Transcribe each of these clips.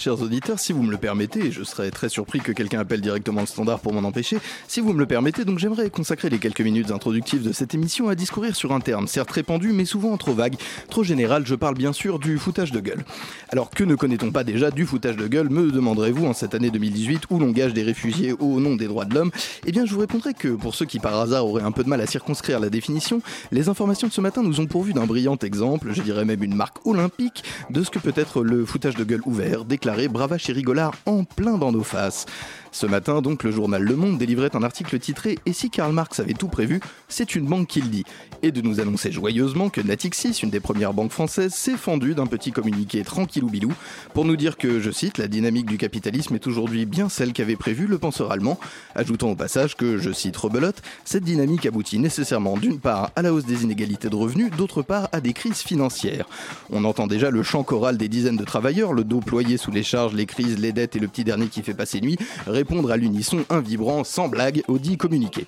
Chers auditeurs, si vous me le permettez, et je serais très surpris que quelqu'un appelle directement le standard pour m'en empêcher, si vous me le permettez, donc j'aimerais consacrer les quelques minutes introductives de cette émission à discourir sur un terme, certes répandu, mais souvent trop vague, trop général, je parle bien sûr du foutage de gueule. Alors que ne connaît-on pas déjà du foutage de gueule, me demanderez-vous en cette année 2018 où l'on gage des réfugiés au nom des droits de l'homme? Eh bien je vous répondrai que pour ceux qui par hasard auraient un peu de mal à circonscrire la définition, les informations de ce matin nous ont pourvu d'un brillant exemple, je dirais même une marque olympique, de ce que peut être le foutage de gueule ouvert, déclaré bravache et rigolard en plein dans nos faces. Ce matin, donc, le journal Le Monde délivrait un article titré Et si Karl Marx avait tout prévu, c'est une banque qui le dit. Et de nous annoncer joyeusement que Natixis, une des premières banques françaises, s'est fendue d'un petit communiqué tranquillou bilou pour nous dire que, je cite, la dynamique du capitalisme est aujourd'hui bien celle qu'avait prévue le penseur allemand, ajoutant au passage que, je cite Rebelote, cette dynamique aboutit nécessairement d'une part à la hausse des inégalités de revenus, d'autre part à des crises financières. On entend déjà le chant choral des dizaines de travailleurs, le dos ployé sous les charges, les crises, les dettes et le petit dernier qui fait passer nuit, répondre à l'unisson un vibrant sans blague au dit communiqué.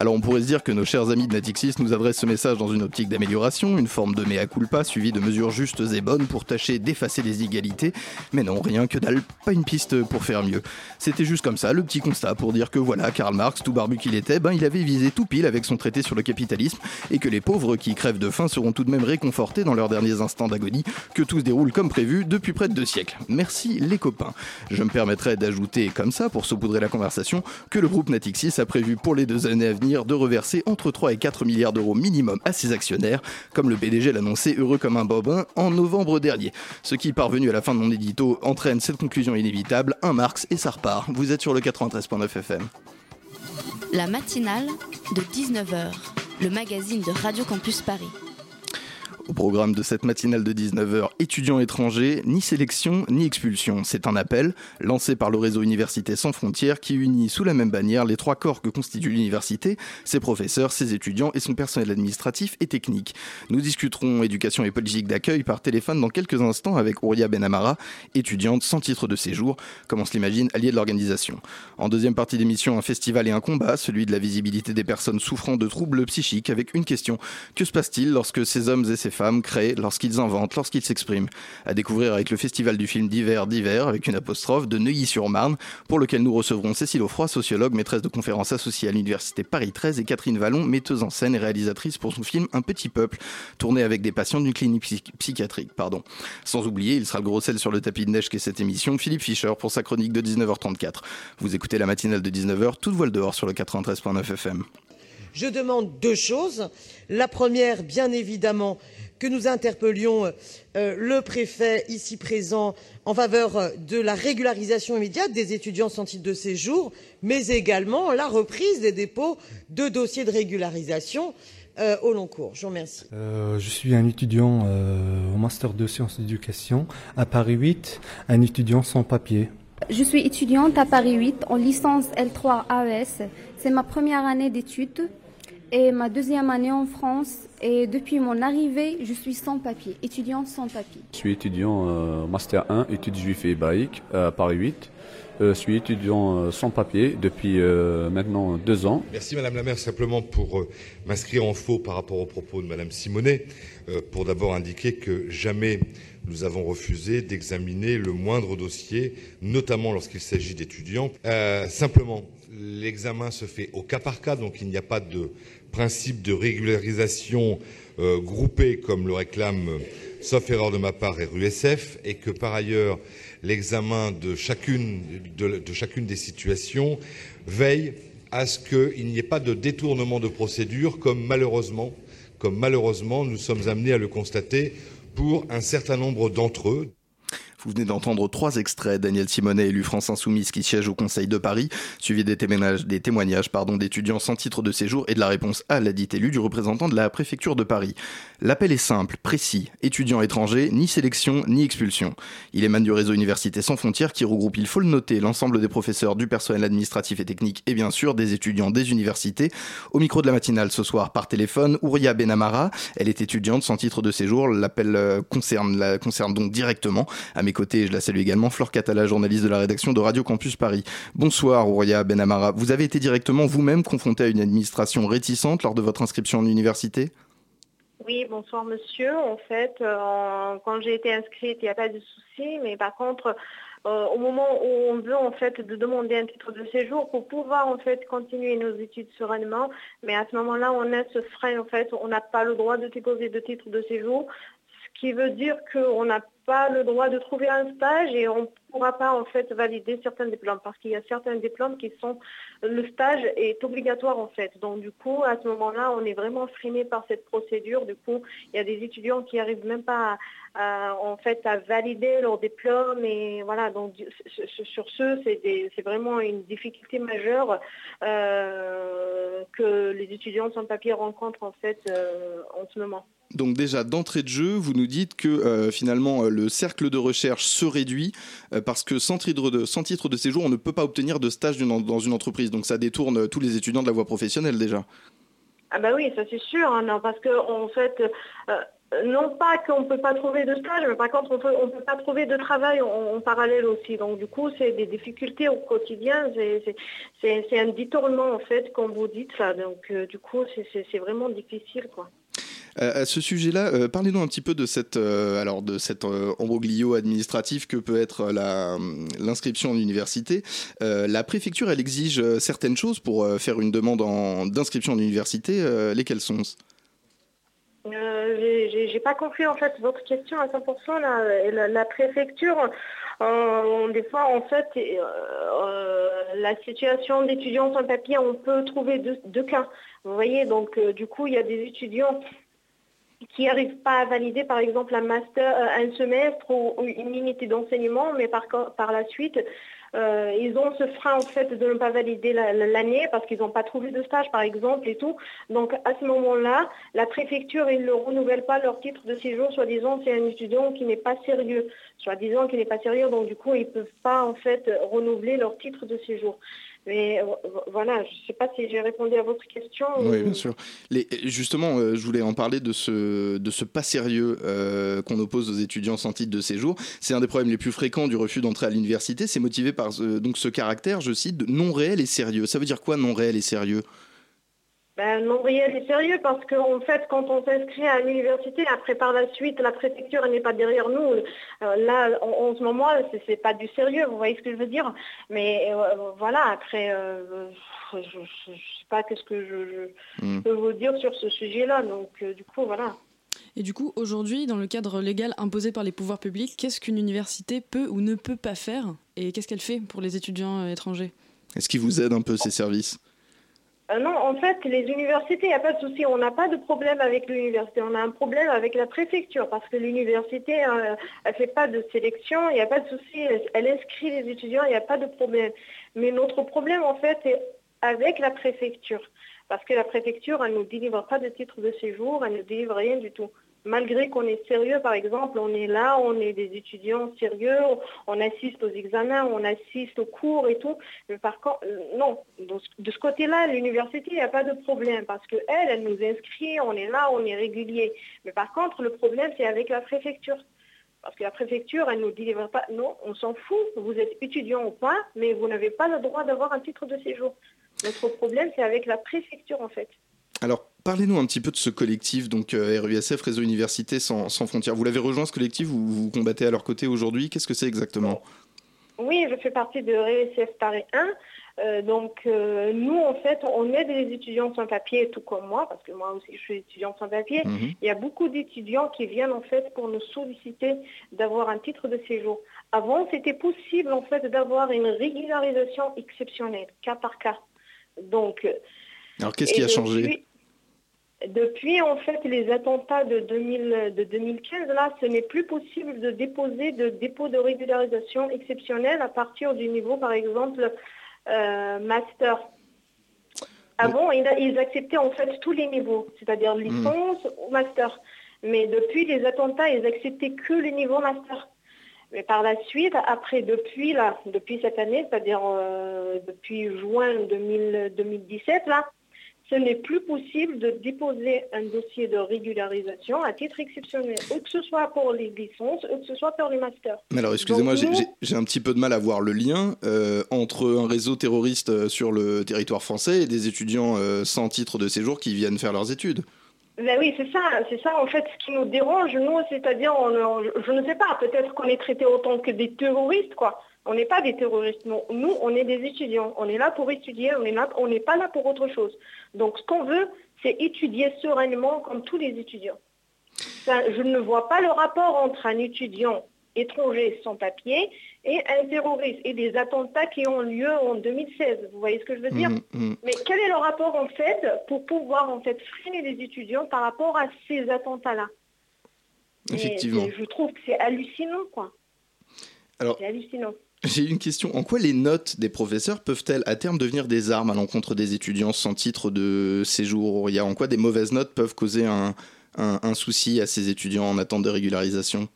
Alors on pourrait se dire que nos chers amis de Natixis nous adressent ce message dans une optique d'amélioration, une forme de mea culpa suivie de mesures justes et bonnes pour tâcher d'effacer les inégalités, mais non, rien que dalle, pas une piste pour faire mieux. C'était juste comme ça, le petit constat pour dire que voilà, Karl Marx, tout barbu qu'il était, ben il avait visé tout pile avec son traité sur le capitalisme et que les pauvres qui crèvent de faim seront tout de même réconfortés dans leurs derniers instants d'agonie, que tout se déroule comme prévu depuis près de deux siècles. Merci les copains. Je me permettrai d'ajouter comme ça, pour saupoudrer la conversation, que le groupe Natixis a prévu pour les deux années à venir de reverser entre 3 et 4 milliards d'euros minimum à ses actionnaires, comme le PDG l'annonçait heureux comme un bobin en novembre dernier. Ce qui, parvenu à la fin de mon édito, entraîne cette conclusion inévitable, un Marx et ça repart. Vous êtes sur le 93.9 FM. La matinale de 19h, le magazine de Radio Campus Paris. Au programme de cette matinale de 19h, étudiants étrangers, ni sélection ni expulsion. C'est un appel lancé par le réseau Université sans frontières qui unit sous la même bannière les trois corps que constitue l'université, ses professeurs, ses étudiants et son personnel administratif et technique. Nous discuterons éducation et politique d'accueil par téléphone dans quelques instants avec Ouria Benamara, étudiante sans titre de séjour, comme on se l'imagine, alliée de l'organisation. En deuxième partie d'émission, un festival et un combat, celui de la visibilité des personnes souffrant de troubles psychiques avec une question. Que se passe-t-il lorsque ces hommes et ces femmes créent, lorsqu'ils inventent, lorsqu'ils s'expriment À découvrir avec le festival du film d'hiver d'hiver, avec une apostrophe, de Neuilly-sur-Marne, pour lequel nous recevrons Cécile Offroy, sociologue, maîtresse de conférences associée à l'Université Paris 13, et Catherine Vallon, metteuse en scène et réalisatrice pour son film Un petit peuple, tourné avec des patients d'une clinique psy- psychiatrique. Pardon. Sans oublier, il sera le gros sel sur le tapis de neige qu'est cette émission, Philippe Fischer pour sa chronique de 19h34. Vous écoutez la matinale de 19h, toute voile dehors sur le 93.9 FM. Je demande deux choses. La première, bien évidemment, que nous interpellions euh, le préfet ici présent en faveur euh, de la régularisation immédiate des étudiants sans titre de séjour, mais également la reprise des dépôts de dossiers de régularisation euh, au long cours. Je vous remercie. Euh, je suis un étudiant euh, au master de sciences d'éducation à Paris 8, un étudiant sans papier. Je suis étudiante à Paris 8 en licence L3 AES. C'est ma première année d'études et ma deuxième année en France. Et depuis mon arrivée, je suis sans papier, étudiante sans papier. Je suis étudiant euh, Master 1, études juifs et hébraïques à Paris 8. Euh, je suis étudiant euh, sans papier depuis euh, maintenant deux ans. Merci Madame la maire, simplement pour euh, m'inscrire en faux par rapport aux propos de Madame Simonet, euh, pour d'abord indiquer que jamais nous avons refusé d'examiner le moindre dossier, notamment lorsqu'il s'agit d'étudiants. Euh, simplement, l'examen se fait au cas par cas, donc il n'y a pas de principe de régularisation euh, groupée comme le réclame, euh, sauf erreur de ma part, RUSF, et que par ailleurs, l'examen de chacune, de, de chacune des situations veille à ce qu'il n'y ait pas de détournement de procédure, comme malheureusement, comme malheureusement nous sommes amenés à le constater pour un certain nombre d'entre eux. Vous venez d'entendre trois extraits. Daniel Simonet, élu France Insoumise qui siège au Conseil de Paris, suivi des témoignages, d'étudiants sans titre de séjour et de la réponse à la dite élu du représentant de la préfecture de Paris. L'appel est simple, précis. Étudiants étrangers, ni sélection, ni expulsion. Il émane du réseau Université sans frontières qui regroupe, il faut le noter, l'ensemble des professeurs, du personnel administratif et technique et bien sûr des étudiants des universités. Au micro de la matinale ce soir par téléphone, Ouria Benamara. Elle est étudiante sans titre de séjour. L'appel euh, concerne, la, concerne donc directement à mes côtés, je la salue également, Flore Catala, journaliste de la rédaction de Radio Campus Paris. Bonsoir, Ouria Benamara. Vous avez été directement vous-même confronté à une administration réticente lors de votre inscription en université? Oui, bonsoir monsieur. En fait, euh, quand j'ai été inscrite, il n'y a pas de souci, mais par contre, euh, au moment où on veut en fait de demander un titre de séjour pour pouvoir en fait continuer nos études sereinement, mais à ce moment-là, on a ce frein en fait, on n'a pas le droit de déposer de titre de séjour, ce qui veut dire qu'on n'a pas le droit de trouver un stage et on ne pourra pas en fait valider certains diplômes parce qu'il y a certains diplômes qui sont le stage est obligatoire en fait. Donc du coup à ce moment-là on est vraiment freiné par cette procédure. Du coup il y a des étudiants qui n'arrivent même pas à, en fait à valider leur diplôme et voilà donc sur ce c'est vraiment une difficulté majeure euh, que les étudiants sans papier rencontrent en fait euh, en ce moment. Donc déjà d'entrée de jeu, vous nous dites que euh, finalement euh, le cercle de recherche se réduit euh, parce que sans titre, de, sans titre de séjour, on ne peut pas obtenir de stage dans une entreprise. Donc ça détourne tous les étudiants de la voie professionnelle déjà. Ah bah oui, ça c'est sûr, hein, non, parce que en fait, non pas qu'on ne peut pas trouver de stage, mais par contre on ne peut pas trouver de travail en, parallèle aussi. Donc du coup, c'est des difficultés au quotidien, c'est un détournement en fait, comme vous dites ça. Donc du coup, c'est vraiment difficile quoi. À ce sujet-là, euh, parlez-nous un petit peu de cette, euh, alors de cet euh, embroglio administratif que peut être l'inscription en université. la préfecture, elle exige certaines choses pour faire une demande d'inscription en université. lesquelles sont J'ai pas compris en fait votre question à 100%. La, préfecture, des fois en fait, la situation d'étudiants sans papier, on peut trouver deux cas. Vous voyez, donc du coup, il y a des étudiants qui n'arrivent pas à valider par exemple un master, euh, un semestre ou une unité d'enseignement, mais par, par la suite, euh, ils ont ce frein en fait de ne pas valider l'année parce qu'ils n'ont pas trouvé de stage par exemple et tout. Donc à ce moment-là, la préfecture, ils ne renouvellent pas leur titre de séjour, soi-disant c'est un étudiant qui n'est pas sérieux, soi-disant qu'il n'est pas sérieux, donc du coup ils ne peuvent pas en fait renouveler leur titre de séjour. Mais euh, voilà, je ne sais pas si j'ai répondu à votre question. Oui, bien sûr. justement, euh, je voulais en parler de ce, de ce pas sérieux euh, qu'on oppose aux étudiants sans titre de séjour. C'est un des problèmes les plus fréquents du refus d'entrée à l'université. C'est motivé par donc ce caractère, je cite, non réel et sérieux. Ça veut dire quoi non réel et sérieux? Ben, non réel et sérieux parce qu'en fait, quand on s'inscrit à l'université, après par la suite, la préfecture n'est pas derrière nous. Euh, là, en, ce moment, c'est pas du sérieux, vous voyez ce que je veux dire. Mais euh, voilà, après, euh, je ne sais pas qu'est-ce que je, hmm. peux vous dire sur ce sujet-là. Donc, du coup, voilà. Et du coup, aujourd'hui, dans le cadre légal imposé par les pouvoirs publics, qu'est-ce qu'une université peut ou ne peut pas faire Et qu'est-ce qu'elle fait pour les étudiants étrangers? Est-ce qu'ils vous aident un peu ces services? Euh, non, en fait, les universités, il n'y a pas de souci. On n'a pas de problème avec l'université. On a un problème avec la préfecture parce que l'université, euh, elle ne fait pas de sélection. Il n'y a pas de souci. Elle, inscrit les étudiants. Il n'y a pas de problème. Mais notre problème, en fait, est avec la préfecture. Parce que la préfecture, elle ne nous délivre pas de titre de séjour. Elle ne délivre rien du tout malgré qu'on est sérieux, par exemple, on est là, on est des étudiants sérieux, on assiste aux examens, on assiste aux cours et tout. Mais par contre, euh, non, de ce côté-là, l'université, il n'y a pas de problème parce qu'elle, elle nous inscrit, on est là, on est régulier. Mais par contre, le problème, c'est avec la préfecture. Parce que la préfecture, elle ne nous délivre pas. Non, on s'en fout. Vous êtes étudiant ou pas, mais vous n'avez pas le droit d'avoir un titre de séjour. Notre problème, c'est avec la préfecture, en fait. Alors, parlez-nous un petit peu de ce collectif, donc euh, RUSF, Réseau Université sans, Frontières. Vous l'avez rejoint ce collectif, vous vous combattez à leur côté aujourd'hui. Qu'est-ce que c'est exactement? Oui, je fais partie de RUSF Paris 1. Euh, donc euh, nous, en fait, on aide les étudiants sans papier, tout comme moi, parce que moi aussi je suis étudiant sans papier. Mhm. Il y a beaucoup d'étudiants qui viennent en fait pour nous solliciter d'avoir un titre de séjour. Avant, c'était possible en fait d'avoir une régularisation exceptionnelle, cas par cas. Donc, alors qu'est-ce qui a changé? Depuis, en fait, les attentats de, 2000, de 2015, là, ce n'est plus possible de déposer de dépôt de régularisation exceptionnel à partir du niveau, par exemple, euh, master. Avant, ils, ils acceptaient en fait tous les niveaux, c'est-à-dire Hmm. licence ou master. Mais depuis les attentats, ils acceptaient que le niveau master. Mais par la suite, après, depuis là, depuis cette année, c'est-à-dire euh, depuis juin 2000 2017, là, ce n'est plus possible de déposer un dossier de régularisation à titre exceptionnel, que ce soit pour les licences, que ce soit pour les masters. Mais alors, excusez-moi, j'ai- un petit peu de mal à voir le lien euh, entre un réseau terroriste euh, sur le territoire français et des étudiants euh, sans titre de séjour qui viennent faire leurs études. Ben oui, c'est ça, c'est ça en fait ce qui nous dérange, nous, c'est-à-dire, je ne sais pas, peut-être qu'on est traité autant que des terroristes, quoi. On n'est pas des terroristes, non. Nous, on est des étudiants. On est là pour étudier, on n'est pas là pour autre chose. Donc, ce qu'on veut, c'est étudier sereinement comme tous les étudiants. Je ne vois pas le rapport entre un étudiant étranger sans papier et un terroriste et des attentats qui ont lieu en 2016. Vous voyez ce que je veux dire? Mhm, mhm. mais quel est le rapport en fait pour pouvoir en fait freiner les étudiants par rapport à ces attentats-là? Et Effectivement. Je trouve que c'est hallucinant, quoi. Alors, C'est hallucinant. J'ai une question. En quoi les notes des professeurs peuvent-elles à terme devenir des armes à l'encontre des étudiants sans titre de séjour Il y a en quoi des mauvaises notes peuvent causer un, un- un souci à ces étudiants en attente de régularisation?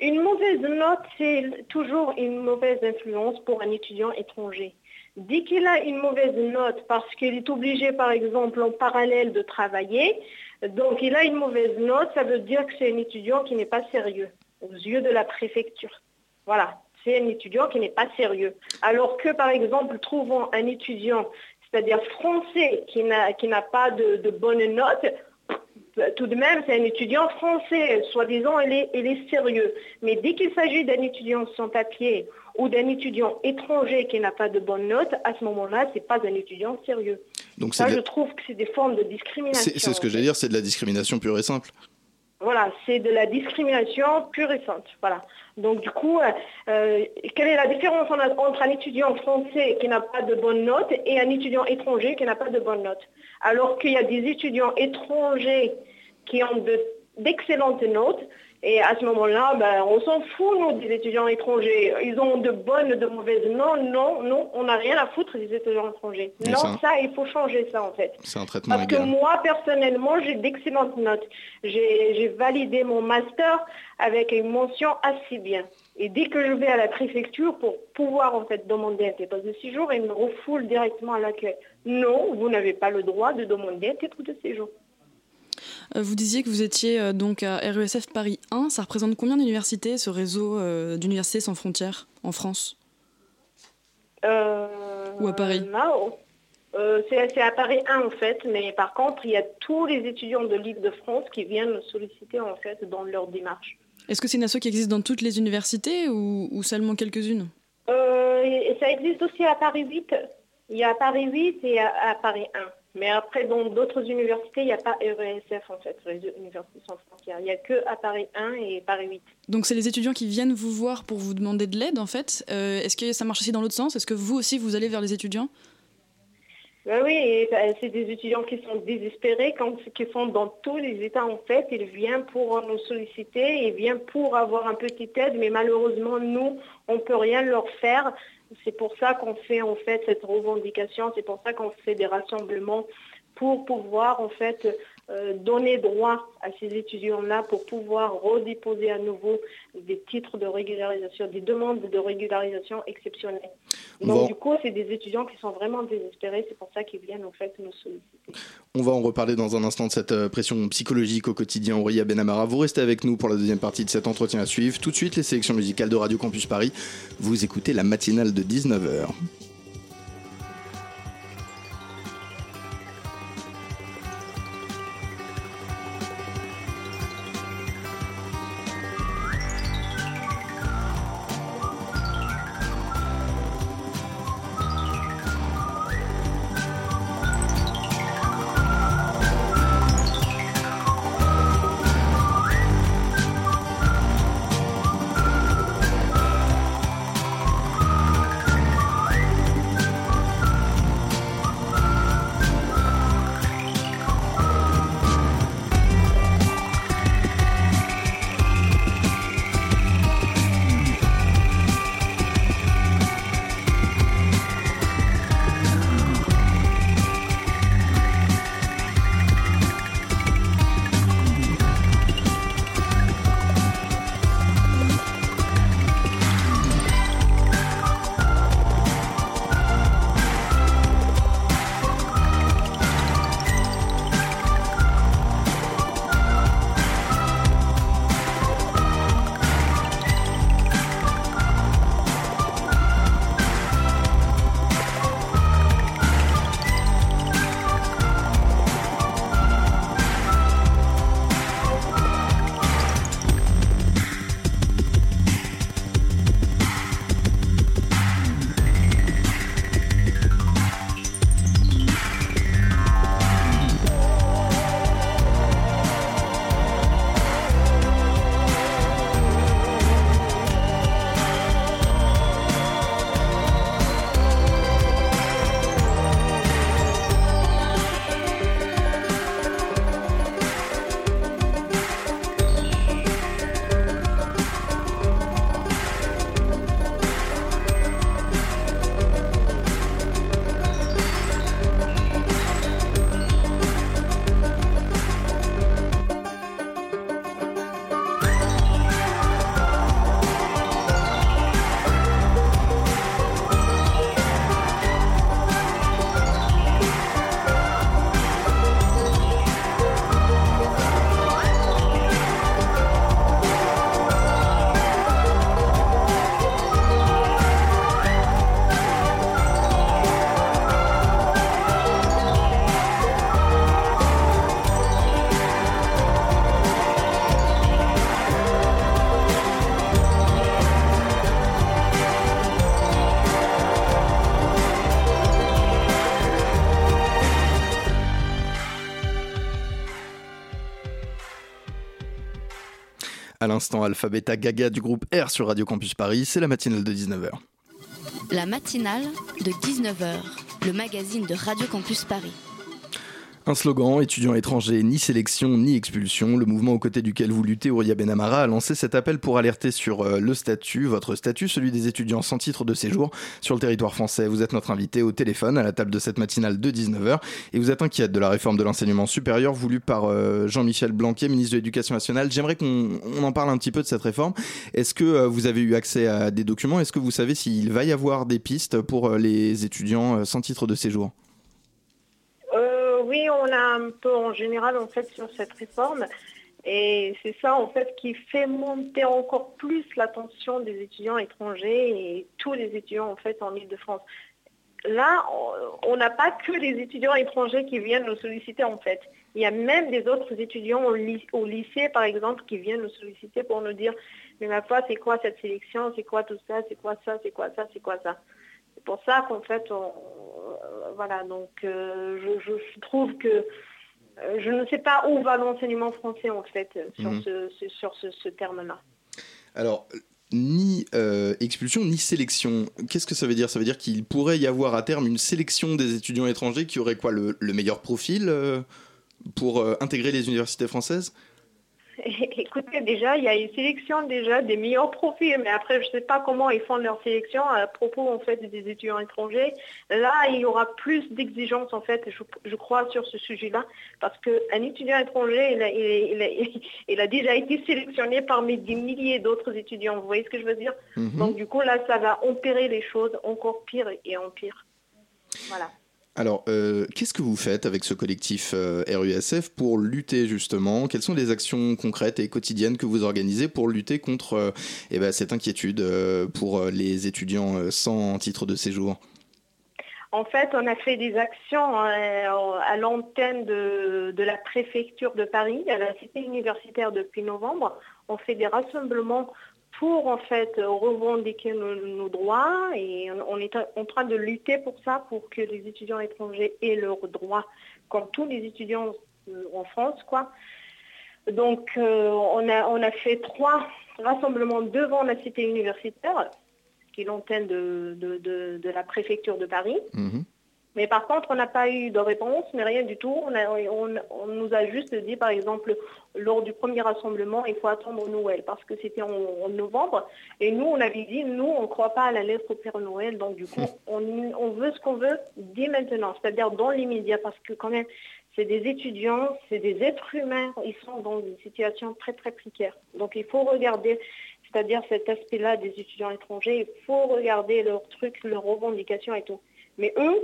Une mauvaise note, c'est toujours une mauvaise influence pour un étudiant étranger. Dès qu'il a une mauvaise note parce qu'il est obligé, par exemple, en parallèle de travailler, donc il a une mauvaise note, ça veut dire que c'est un étudiant qui n'est pas sérieux aux yeux de la préfecture. Voilà, c'est un étudiant qui n'est pas sérieux. Alors que, par exemple, trouvons un étudiant, c'est-à-dire français, qui n'a pas de, de bonnes notes, tout de même, c'est un étudiant français, soi-disant, il est, il est sérieux. Mais dès qu'il s'agit d'un étudiant sans papier ou d'un étudiant étranger qui n'a pas de bonnes notes, à ce moment-là, c'est pas un étudiant sérieux. Donc Ça, je trouve que c'est des formes de discrimination. c'est c'est ce que j'allais dire, c'est de la discrimination pure et simple. Voilà, c'est de la discrimination pure et simple. Voilà. Donc du coup, euh, euh, quelle est la différence en- entre un étudiant français qui n'a pas de bonnes notes et un étudiant étranger qui n'a pas de bonnes notes? Alors qu'il y a des étudiants étrangers qui ont de- d'excellentes notes et à ce moment-là, ben, on s'en fout, nous, des étudiants étrangers. Ils ont de bonnes, de mauvaises. Non, non, non, on n'a rien à foutre des étudiants étrangers. Mais non, ça- ça, il faut changer ça, en fait. C'est un traitement Parce que moi, personnellement, j'ai d'excellentes notes. J'ai j'ai validé mon master avec une mention assez bien. Et dès que je vais à la préfecture pour pouvoir en fait demander un titre de séjour, ils me refoulent directement à l'accueil. Non, vous n'avez pas le droit de demander un titre de séjour. Euh, Vous disiez que vous étiez euh, donc à RESF Paris 1. Ça représente combien d'universités, ce réseau euh, d'universités sans frontières en France? Ou à Paris? euh, C'est à Paris 1 en fait, mais par contre, il y a tous les étudiants de l'Île-de-France qui viennent me solliciter en fait dans leur démarche. Est-ce que c'est une asso qui existe dans toutes les universités ou, ou seulement quelques-unes? Euh, ça existe aussi à Paris 8. Il y a à Paris 8 et à, à Paris 1. Mais après, dans d'autres universités, il n'y a pas RESF en fait, Réseau Université sans frontières. Il n'y a que à Paris 1 et Paris 8. Donc c'est les étudiants qui viennent vous voir pour vous demander de l'aide en fait. Euh, Est-ce que ça marche aussi dans l'autre sens? Est-ce que vous aussi vous allez vers les étudiants? Ben oui, euh, c'est des étudiants qui sont désespérés, qui sont dans tous les états en fait. Ils viennent pour nous solliciter, ils viennent pour avoir un petit aide, mais malheureusement, nous, on ne peut rien leur faire. C'est pour ça qu'on fait en fait cette revendication, c'est pour ça qu'on fait des rassemblements pour pouvoir en fait euh, donner droit à ces étudiants-là pour pouvoir redéposer à nouveau des titres de régularisation, des demandes de régularisation exceptionnelles. Donc Bon. du coup, c'est des étudiants qui sont vraiment désespérés, c'est pour ça qu'ils viennent en fait nous solliciter. On va en reparler dans un instant de cette euh, pression psychologique au quotidien. Aurélia Benamara, vous restez avec nous pour la deuxième partie de cet entretien à suivre. Tout de suite, les sélections musicales de Radio Campus Paris. Vous écoutez la matinale de 19h. L'instant, Alphabeta Gaga du groupe R sur Radio Campus Paris, c'est la matinale de 19h. La matinale de 19h, le magazine de Radio Campus Paris. Un slogan, étudiants étrangers, ni sélection, ni expulsion. Le mouvement aux côtés duquel vous luttez, Ouria Benamara, a lancé cet appel pour alerter sur euh, le statut, votre statut, celui des étudiants sans titre de séjour sur le territoire français. Vous êtes notre invité au téléphone à la table de cette matinale de 19h et vous êtes inquiète de la réforme de l'enseignement supérieur voulue par euh, Jean-Michel Blanquet, ministre de l'Éducation nationale. J'aimerais qu'on en parle un petit peu de cette réforme. Est-ce que euh, vous avez eu accès à des documents? Est-ce que vous savez s'il va y avoir des pistes pour les étudiants sans titre de séjour? Oui, on a un peu en général en fait sur cette réforme. Et c'est ça en fait qui fait monter encore plus l'attention des étudiants étrangers et tous les étudiants en fait en Ile-de-France. Là, on n'a pas que les étudiants étrangers qui viennent nous solliciter en fait. Il y a même des autres étudiants au, lycée par exemple qui viennent nous solliciter pour nous dire mais ma foi c'est quoi cette sélection, c'est quoi tout ça, c'est quoi ça, c'est quoi ça, c'est quoi ça? C'est pour ça qu'en fait, voilà, donc euh, je, trouve que euh, je ne sais pas où va l'enseignement français en fait sur mhm. ce, sur ce, terme-là. Alors, ni euh, expulsion ni sélection. Qu'est-ce que ça veut dire? Ça veut dire qu'il pourrait y avoir à terme une sélection des étudiants étrangers qui auraient quoi le, meilleur profil pour intégrer les universités françaises? Écoutez, déjà, il y a une sélection déjà des meilleurs profils, mais après, je ne sais pas comment ils font leur sélection à propos en fait des étudiants étrangers. Là, il y aura plus d'exigences en fait, je, crois, sur ce sujet-là, parce qu'un étudiant étranger, il a, déjà été sélectionné parmi des milliers d'autres étudiants. Vous voyez ce que je veux dire? Mhm. Donc du coup, là, ça va empirer les choses encore pire et en pire. Voilà. Alors, euh, qu'est-ce que vous faites avec ce collectif euh, RUSF pour lutter justement? Quelles sont les actions concrètes et quotidiennes que vous organisez pour lutter contre euh, eh ben, cette inquiétude pour les étudiants sans titre de séjour? En fait, on a fait des actions à l'antenne de, de, la préfecture de Paris, à la cité universitaire depuis novembre. On fait des rassemblements pour en fait revendiquer nos, droits et on, est en train de lutter pour ça, pour que les étudiants étrangers aient leurs droits comme tous les étudiants euh, en France. quoi. Donc euh, on, a, on a fait trois rassemblements devant la cité universitaire, qui est l'antenne de, de, la préfecture de Paris. Mhm. Mais par contre, on n'a pas eu de réponse, mais rien du tout. On, nous a juste dit, par exemple, lors du premier rassemblement, il faut attendre Noël, parce que c'était en, novembre. Et nous, on avait dit, nous, on ne croit pas à la lettre au Père Noël. Donc, du coup, on, veut ce qu'on veut dès maintenant, c'est-à-dire dans l'immédiat, parce que quand même, c'est des étudiants, c'est des êtres humains, ils sont dans une situation très, très précaire. Donc, il faut regarder, c'est-à-dire cet aspect-là des étudiants étrangers, il faut regarder leurs trucs, leurs revendications et tout. Mais eux,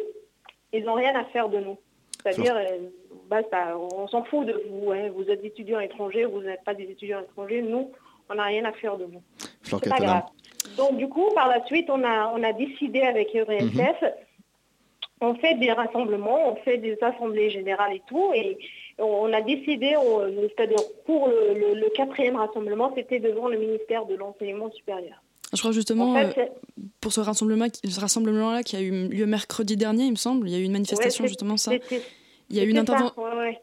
ils n'ont rien à faire de nous. C'est-à-dire, euh, on s'en fout de vous. Hein. Vous êtes étudiants étrangers, vous n'êtes pas des étudiants étrangers. Nous, on n'a rien à faire de vous. C'est pas grave. Donc du coup, par la suite, on a, on a décidé avec ERSF, mhm. on fait des rassemblements, on fait des assemblées générales et tout, et on a décidé, c'est-à-dire pour le quatrième rassemblement, c'était devant le ministère de l'enseignement supérieur. Je crois justement, euh, pour ce rassemblement-là ce rassemblement qui a eu lieu mercredi dernier, il me semble, il y a eu une manifestation justement ça. Il y, a eu une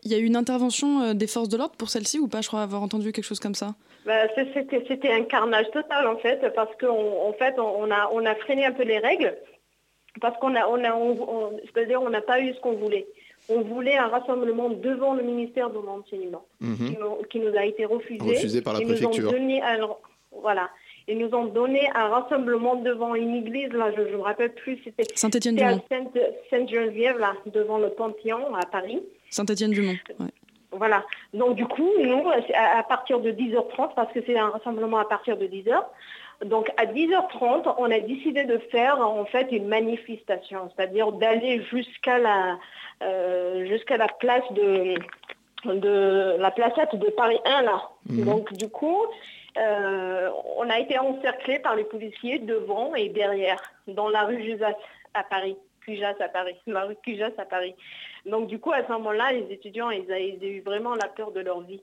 il y a eu une intervention euh, des forces de l'ordre pour celle-ci ou pas? Je crois avoir entendu quelque chose comme ça. Bah, c'était un carnage total en fait, parce qu'en en fait on a, on a freiné un peu les règles, parce qu'on a, on a, c'est-à-dire on n'a pas eu ce qu'on voulait. On voulait un rassemblement devant le ministère de l'enseignement, mhm. qui, nous a été refusé. Refusé par la préfecture. voilà. Ils nous ont donné un rassemblement devant une église, là, je ne me rappelle plus, c'était Saint-Étienne-du-Mont. Sainte-Geneviève, là, devant le Panthéon à Paris. Saint-Étienne-du-Mont, Voilà. Donc du coup, nous, à partir de 10h30, parce que c'est un rassemblement à partir de 10h, donc à 10h30, on a décidé de faire en fait une manifestation, c'est-à-dire d'aller jusqu'à la, euh, jusqu'à la place de, de la placette de Paris 1 là. Mhm. Donc du coup, euh, on a été encerclé par les policiers devant et derrière, dans la rue Jusas à Paris. Cujas à Paris, la rue Cujas à Paris. Donc du coup, à ce moment-là, les étudiants, ils, avaient eu vraiment la peur de leur vie.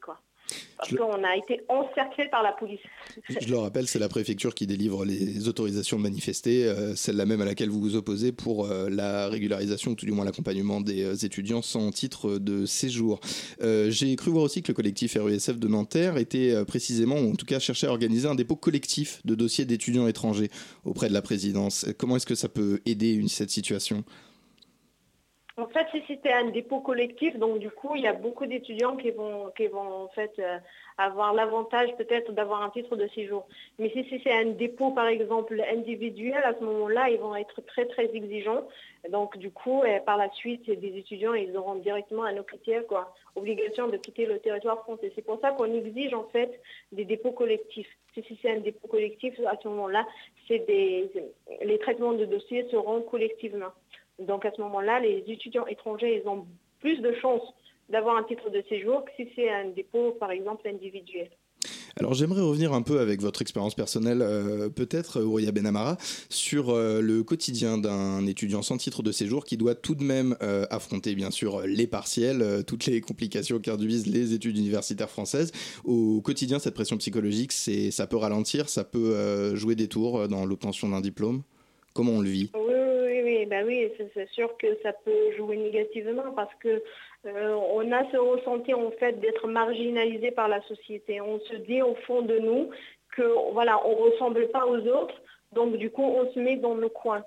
Parce qu'on a été encerclé par la police. Je le rappelle, c'est la préfecture qui délivre les autorisations de manifester, euh, celle-là même à laquelle vous vous opposez pour euh, la régularisation, ou tout du moins l'accompagnement des euh, étudiants sans titre de séjour. J'ai cru voir aussi que le collectif RUSF de Nanterre était précisément, ou en tout cas cherchait à organiser un dépôt collectif de dossiers d'étudiants étrangers auprès de la présidence. Comment est-ce que ça peut aider une, cette situation? En fait, si c'était un dépôt collectif, donc du coup, il y a beaucoup d'étudiants qui vont, qui vont en fait euh, avoir l'avantage peut-être d'avoir un titre de séjour. Mais si, c'est un dépôt, par exemple, individuel, à ce moment-là, ils vont être très très exigeants. Donc du coup, euh, par la suite, des étudiants, ils auront directement un critères, quoi, obligation de quitter le territoire français. C'est pour ça qu'on exige en fait des dépôts collectifs. Si, c'est un dépôt collectif, à ce moment-là, c'est des, les traitements de dossiers seront collectivement. Donc à ce moment-là, les étudiants étrangers, ils ont plus de chances d'avoir un titre de séjour que si c'est un dépôt, par exemple, individuel. Alors j'aimerais revenir un peu avec votre expérience personnelle, euh, peut-être, Ouria Benamara, sur euh, le quotidien d'un étudiant sans titre de séjour qui doit tout de même euh, affronter, bien sûr, les partiels, toutes les complications qu'induisent les études universitaires françaises. Au quotidien, cette pression psychologique, ça peut ralentir, ça peut jouer des tours dans l'obtention d'un diplôme? Comment on le vit? Oui, bah oui, c'est sûr que ça peut jouer négativement parce que euh, on a ce ressenti en fait d'être marginalisé par la société. On se dit au fond de nous que voilà, on ressemble pas aux autres, donc du coup on se met dans le coin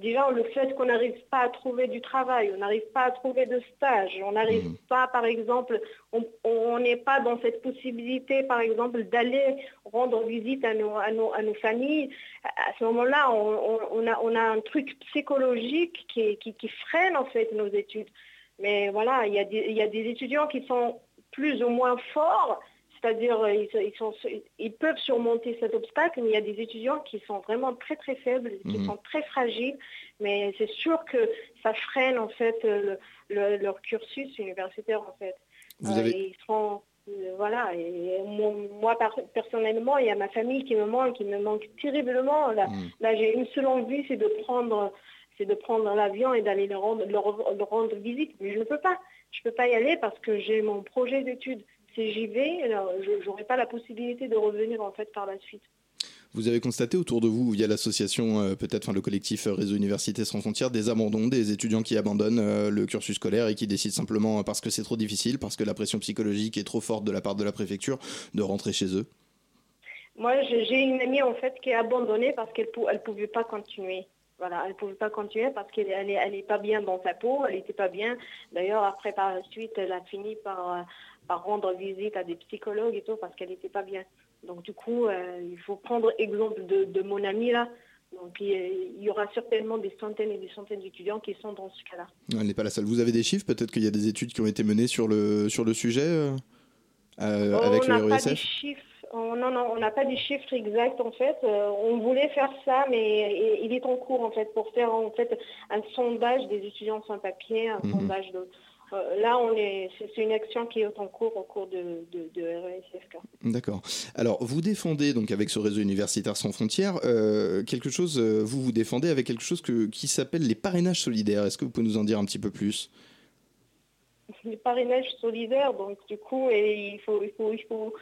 déjà le fait qu'on n'arrive pas à trouver du travail, on n'arrive pas à trouver de stage, on n'arrive mhm. pas, par exemple, on n'est pas dans cette possibilité, par exemple, d'aller rendre visite à nos, à nos, familles. À ce moment-là, on, a, on, a, un truc psychologique qui, qui, freine en fait nos études. Mais voilà, il y, il y a des étudiants qui sont plus ou moins forts c'est-à-dire, euh, ils, ils, peuvent surmonter cet obstacle, mais il y a des étudiants qui sont vraiment très très faibles, qui mhm. sont très fragiles, mais c'est sûr que ça freine en fait leur cursus universitaire en fait. Euh, ils seront, euh, voilà, et moi, personnellement, il y a ma famille qui me manque, qui me manque terriblement. Là, mhm. là j'ai une seule envie, c'est de prendre c'est de prendre l'avion et d'aller leur rendre, leur rendre visite. Mais je ne peux pas. Je ne peux pas y aller parce que j'ai mon projet d'études si j'y vais, je n'aurai pas la possibilité de revenir en fait par la suite. Vous avez constaté autour de vous, via l'association, euh, peut-être, enfin, le collectif Réseau Université sans frontières, des abandons, des étudiants qui abandonnent euh, le cursus scolaire et qui décident simplement, parce que c'est trop difficile, parce que la pression psychologique est trop forte de la part de la préfecture, de rentrer chez eux? Moi, j'ai une amie en fait qui a abandonné parce qu'elle ne pouvait pas continuer. Voilà, elle ne pouvait pas continuer parce qu'elle n'est elle est pas bien dans sa peau, elle n'était pas bien. D'ailleurs, après, par la suite, elle a fini par euh, par rendre visite à des psychologues et tout parce qu'elle n'était pas bien. Donc du coup, euh, il faut prendre exemple de, mon ami là. Donc il y aura certainement des centaines et des centaines d'étudiants qui sont dans ce cas-là. Elle n'est pas la seule. Vous avez des chiffres? Peut-être qu'il y a des études qui ont été menées sur le, sur le sujet euh, euh avec on le RUSF chiffres. non, non, on n'a pas des chiffres exacts en fait. Euh, on voulait faire ça, mais il est en cours en fait pour faire en fait un sondage des étudiants sans papier, un mhm. sondage de là, on est, c'est une action qui est en cours au cours de, de, RESFK. D'accord. Alors, vous défendez donc avec ce réseau universitaire sans frontières euh, quelque chose. Euh, vous vous défendez avec quelque chose que, qui s'appelle les parrainages solidaires. Est-ce que vous pouvez nous en dire un petit peu plus? Les parrainages solidaires, donc du coup, il faut, il faut, il faut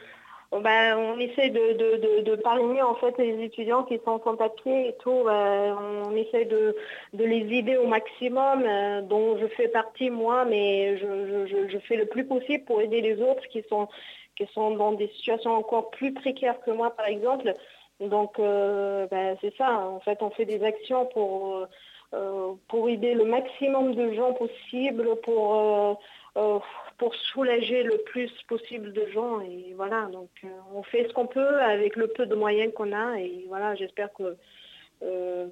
ben, on essaie de, de, en fait les étudiants qui sont sans papier et tout. Ben, on essaie de, les aider au maximum, euh, dont je fais partie moi, mais je, fais le plus possible pour aider les autres qui sont, qui sont dans des situations encore plus précaires que moi, par exemple. Donc euh, ben, c'est ça, en fait, on fait des actions pour, euh, aider le maximum de gens possible, pour pour soulager le plus possible de gens. Et voilà, donc euh, on fait ce qu'on peut avec le peu de moyens qu'on a. Et voilà, j'espère que euh,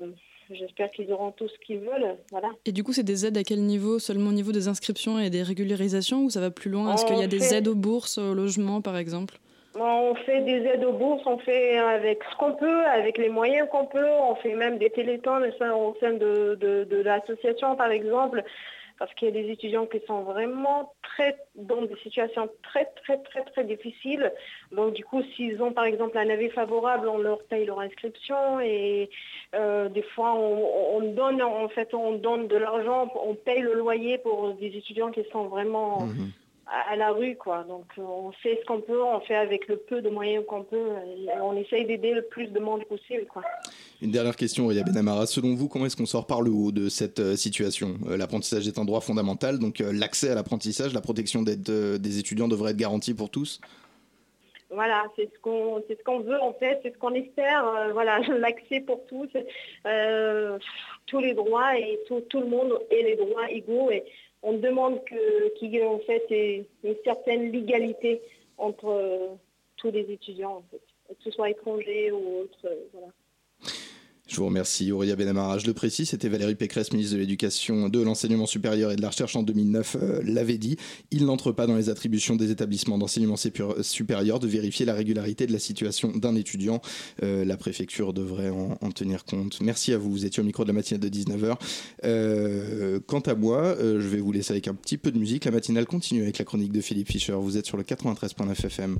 j'espère qu'ils auront tout ce qu'ils veulent. Voilà. Et du coup, c'est des aides à quel niveau? Seulement au niveau des inscriptions et des régularisations ou ça va plus loin? Est-ce qu'il y a des aides aux bourses, au logement par exemple? On fait des aides aux bourses, on fait avec ce qu'on peut, avec les moyens qu'on peut, on fait même des télétons au sein de, de l'association par exemple parce qu'il y a des étudiants qui sont vraiment très dans des situations très très très très difficiles. Donc du coup, s'ils ont par exemple un avis favorable, on leur paye leur inscription et euh, des fois on, donne en fait on donne de l'argent, on paye le loyer pour des étudiants qui sont vraiment mhm. À, la rue, quoi. Donc on fait ce qu'on peut, on fait avec le peu de moyens qu'on peut, on essaye d'aider le plus de monde possible, quoi. Une dernière question, Ria Benamara. Selon vous, comment est-ce qu'on sort par le haut de cette situation? L'apprentissage est un droit fondamental, donc l'accès à l'apprentissage, la protection des étudiants devrait être garantie pour tous? Voilà, c'est ce qu'on c'est ce qu'on veut en fait, c'est ce qu'on espère. Euh, voilà, l'accès pour tous, euh, tous les droits et tout, tout, le monde ait les droits égaux. Et on demande qu'il y ait en fait une certaine légalité entre euh, tous les étudiants que ce soit étrangers ou autres. voilà. Je vous remercie, Aurélia Benamara. Je le précise, c'était Valérie Pécresse, ministre de l'Éducation, de l'Enseignement supérieur et de la Recherche en 2009, euh, l'avait dit. Il n'entre pas dans les attributions des établissements d'enseignement supérieur de vérifier la régularité de la situation d'un étudiant. Euh, la préfecture devrait en, tenir compte. Merci à vous. Vous étiez au micro de la matinale de 19h. Euh, quant à moi, je vais vous laisser avec un petit peu de musique. La matinale continue avec la chronique de Philippe Fischer. Vous êtes sur le 93.9 FM.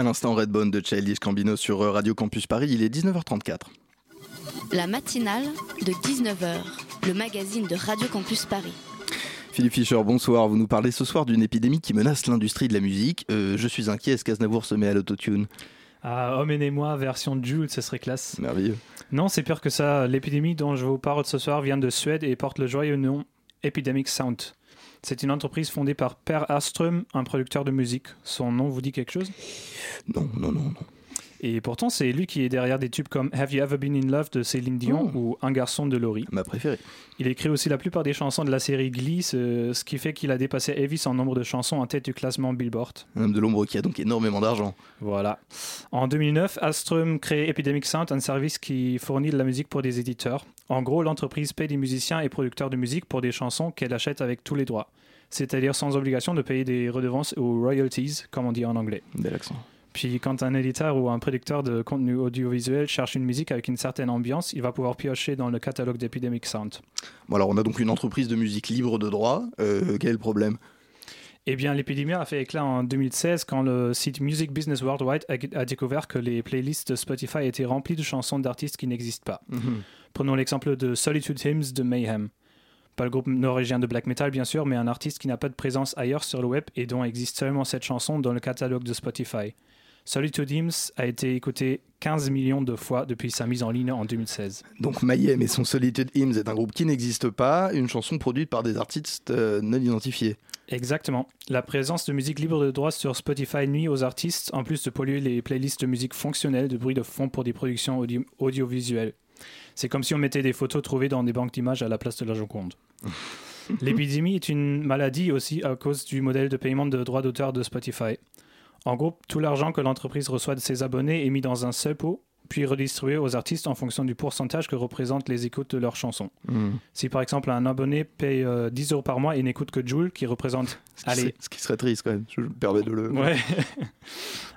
À l'instant, Redbone de Childish Cambino sur Radio Campus Paris, il est 19h34. La matinale de 19h, le magazine de Radio Campus Paris. Philippe Fischer, bonsoir. Vous nous parlez ce soir d'une épidémie qui menace l'industrie de la musique. Euh, je suis inquiet, est-ce qu'Aznavour se met à l'autotune? Ah, Homme et moi, version Jules, ce serait classe. Merveilleux. Non, c'est pire que ça. L'épidémie dont je vous parle ce soir vient de Suède et porte le joyeux nom Epidemic Sound. C'est une entreprise fondée par Per Aström, un producteur de musique. Son nom vous dit quelque chose? Non, non, non, non. Et pourtant, c'est lui qui est derrière des tubes comme Have You Ever Been in Love de Céline Dion oh. ou Un garçon de Laurie. Ma préférée. Il écrit aussi la plupart des chansons de la série Glee, ce, qui fait qu'il a dépassé Elvis en nombre de chansons en tête du classement Billboard. Un homme de l'ombre qui a donc énormément d'argent. Voilà. En 2009, Astrum crée Epidemic Sound, un service qui fournit de la musique pour des éditeurs. En gros, l'entreprise paye des musiciens et producteurs de musique pour des chansons qu'elle achète avec tous les droits c'est-à-dire sans obligation de payer des redevances ou royalties, comme on dit en anglais. Bel accent. Puis quand un éditeur ou un producteur de contenu audiovisuel cherche une musique avec une certaine ambiance, il va pouvoir piocher dans le catalogue d'Epidemic Sound. Bon alors on a donc une entreprise de musique libre de droit. Euh, quel est le problème? Eh bien, l'épidémie a fait éclat en 2016 quand le site Music Business Worldwide a, découvert que les playlists de Spotify étaient remplies de chansons d'artistes qui n'existent pas. Mhm. Prenons l'exemple de Solitude Hymns de Mayhem. Pas le groupe norvégien de black metal, bien sûr, mais un artiste qui n'a pas de présence ailleurs sur le web et dont existe seulement cette chanson dans le catalogue de Spotify. Solitude Hymns a été écouté 15 millions de fois depuis sa mise en ligne en 2016. Donc Mayhem et son Solitude Hymns est un groupe qui n'existe pas, une chanson produite par des artistes euh, non identifiés. Exactement. La présence de musique libre de droit sur Spotify nuit aux artistes, en plus de polluer les playlists de musique fonctionnelles de bruit de fond pour des productions audiovisuelles. C'est comme si on mettait des photos trouvées dans des banques d'images à la place de la Joconde. L'épidémie est une maladie aussi à cause du modèle de paiement de droits d'auteur de Spotify. En gros, tout l'argent que l'entreprise reçoit de ses abonnés est mis dans un seul pot, puis redistribué aux artistes en fonction du pourcentage que représentent les écoutes de leurs chansons. Hmm. Si par exemple un abonné paye 10 euh, euros par mois et n'écoute que Joule, qui représente... Ce qui, ce qui serait triste quand même, je me permets de le... Ouais.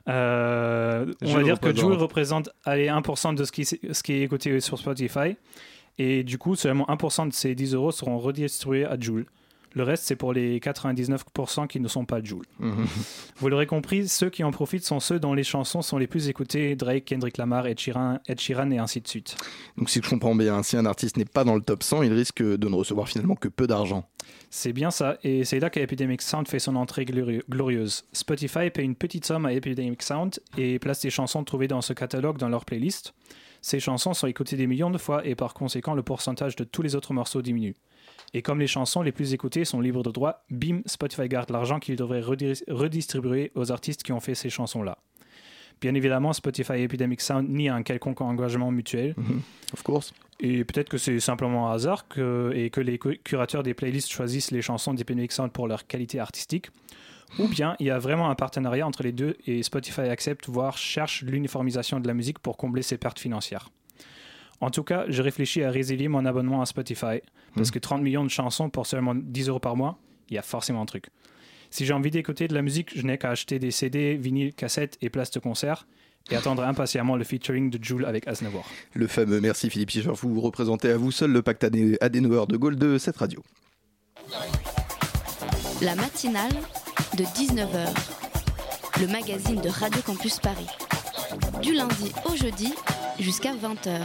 Euh, on va dire que Joule représente allez, 1% de ce qui, ce qui est écouté sur Spotify. Et du coup, seulement 1% de ces 10 euros seront redistribués à Joule. Le reste, c'est pour les 99% qui ne sont pas Joule. Mhm. Vous l'aurez compris, ceux qui en profitent sont ceux dont les chansons sont les plus écoutées Drake, Kendrick Lamar, Ed Sheeran, Ed Sheeran et ainsi de suite. Donc, si je comprends bien, si un artiste n'est pas dans le top 100, il risque de ne recevoir finalement que peu d'argent. C'est bien ça, et c'est là qu'Epidemic Sound fait son entrée glorieuse. Spotify paye une petite somme à Epidemic Sound et place des chansons trouvées dans ce catalogue dans leur playlist. Ces chansons sont écoutées des millions de fois et par conséquent le pourcentage de tous les autres morceaux diminue. Et comme les chansons les plus écoutées sont libres de droit, bim, Spotify garde l'argent qu'il devrait redistribuer aux artistes qui ont fait ces chansons-là. Bien évidemment, Spotify et Epidemic Sound nient un quelconque engagement mutuel. Mhm. of course. Et peut-être que c'est simplement un hasard que, et que les curateurs des playlists choisissent les chansons d'Epidemic Sound pour leur qualité artistique. Ou bien il y a vraiment un partenariat entre les deux et Spotify accepte, voire cherche l'uniformisation de la musique pour combler ses pertes financières. En tout cas, je réfléchis à résilier mon abonnement à Spotify. Parce hmm. que 30 millions de chansons pour seulement 10 euros par mois, il y a forcément un truc. Si j'ai envie d'écouter de la musique, je n'ai qu'à acheter des CD, vinyles, cassettes et places de concert et attendre impatiemment le featuring de Jules avec Aznavour. Le fameux merci Philippe Fischer, vous représentez à vous seul le pacte adénoeur de Gaulle de cette radio. La matinale de 19h, le magazine de Radio Campus Paris. Du lundi au jeudi jusqu'à 20h.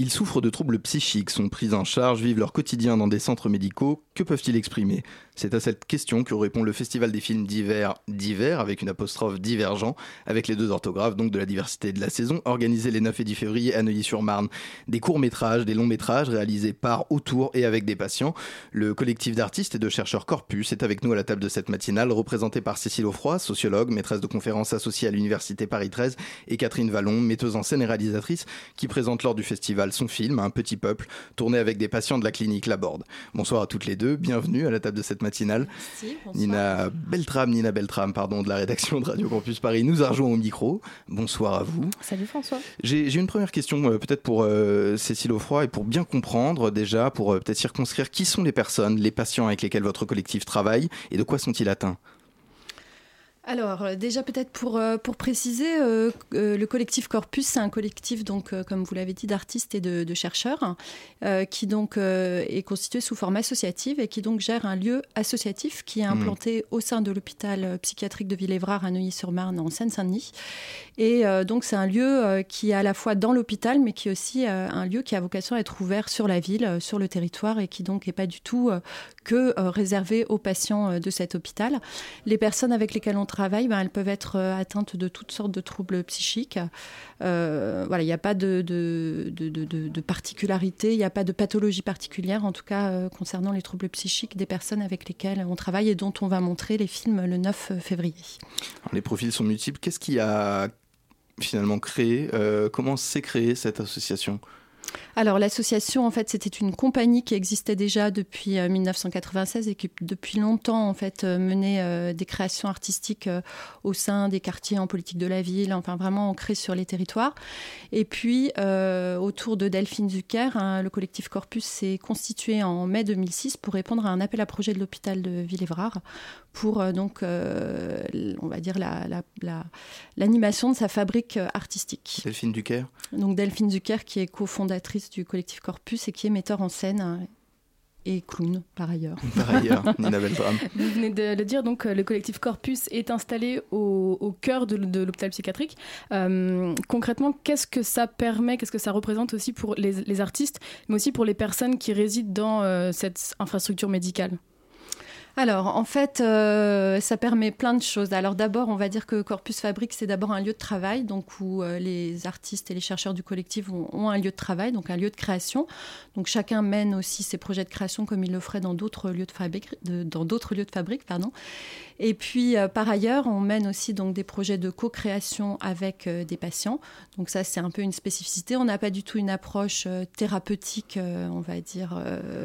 Ils souffrent de troubles psychiques, sont pris en charge, vivent leur quotidien dans des centres médicaux. Que peuvent-ils exprimer? C'est à cette question que répond le Festival des films d'hiver d'hiver, avec une apostrophe divergent, avec les deux orthographes, donc de la diversité de la saison, organisé les 9 et 10 février à Neuilly-sur-Marne. Des courts-métrages, des longs-métrages réalisés par, autour et avec des patients. Le collectif d'artistes et de chercheurs Corpus est avec nous à la table de cette matinale, représenté par Cécile Offroy, sociologue, maîtresse de conférences associée à l'Université Paris 13, et Catherine Vallon, metteuse en scène et réalisatrice, qui présente lors du festival son film, Un petit peuple, tourné avec des patients de la clinique Laborde. Bonsoir à toutes les deux, bienvenue à la table de cette matinale. Merci, Nina Beltram, Nina Beltram, pardon, de la rédaction de Radio Campus Paris, nous a rejoint au micro. Bonsoir à vous. Salut François. J'ai une première question euh, peut-être pour euh, Cécile Offroy et pour bien comprendre déjà, pour euh, peut-être circonscrire qui sont les personnes, les patients avec lesquels votre collectif travaille et de quoi sont-ils atteints? Alors euh, déjà peut-être pour, euh, pour préciser, euh, le collectif Corpus, c'est un collectif donc comme vous l'avez dit d'artistes et de, chercheurs qui donc est constitué sous forme associative et qui donc gère un lieu associatif qui est mmh. implanté au sein de l'hôpital psychiatrique de Villévrard à Neuilly-sur-Marne en Seine-Saint-Denis. Et donc c'est un lieu qui est à la fois dans l'hôpital mais qui est aussi un lieu qui a vocation à être ouvert sur la ville, sur le territoire et qui donc n'est pas du tout que réservé aux patients de cet hôpital. Les personnes avec lesquelles on ben, elles peuvent être euh, atteintes de toutes sortes de troubles psychiques. Euh, voilà, il n'y a pas de, particularité, il n'y a pas de pathologie particulière, en tout cas euh, concernant les troubles psychiques des personnes avec lesquelles on travaille et dont on va montrer les films le 9 février. les profils sont multiples. Qu'est-ce qui a finalement créé, comment s'est créée cette association? Alors l'association, en fait, c'était une compagnie qui existait déjà depuis 1996 euh, et qui depuis longtemps, en fait, euh, menait euh, des créations artistiques au sein des quartiers en politique de la ville, enfin vraiment ancrées sur les territoires. Et puis, autour de Delphine Zucker, hein, le collectif Corpus s'est constitué en mai 2006 pour répondre à un appel à projet de l'hôpital de Villévrard pour donc, on va dire, l'animation la, de sa fabrique artistique. Delphine Zucker Donc Delphine Zucker qui est cofondatrice du collectif Corpus et qui est metteur en scène et clown par ailleurs. Par ailleurs, Nina Beltram. Vous venez de le dire, donc le collectif Corpus est installé au, cœur de, l'hôpital psychiatrique. Euh, concrètement, qu'est-ce que ça permet, qu'est-ce que ça représente aussi pour les, artistes, mais aussi pour les personnes qui résident dans euh, cette infrastructure médicale? Alors, en fait, euh, ça permet plein de choses. Alors, d'abord, on va dire que Corpus Fabrique, c'est d'abord un lieu de travail, donc où euh, les artistes et les chercheurs du collectif ont, un lieu de travail, donc un lieu de création. Donc, chacun mène aussi ses projets de création comme il le ferait dans d'autres lieux de fabrique, dans d'autres lieux de fabrique, pardon. Et puis, euh, par ailleurs, on mène aussi donc des projets de co-création avec euh, des patients. Donc ça, c'est un peu une spécificité. On n'a pas du tout une approche euh, thérapeutique, on va dire,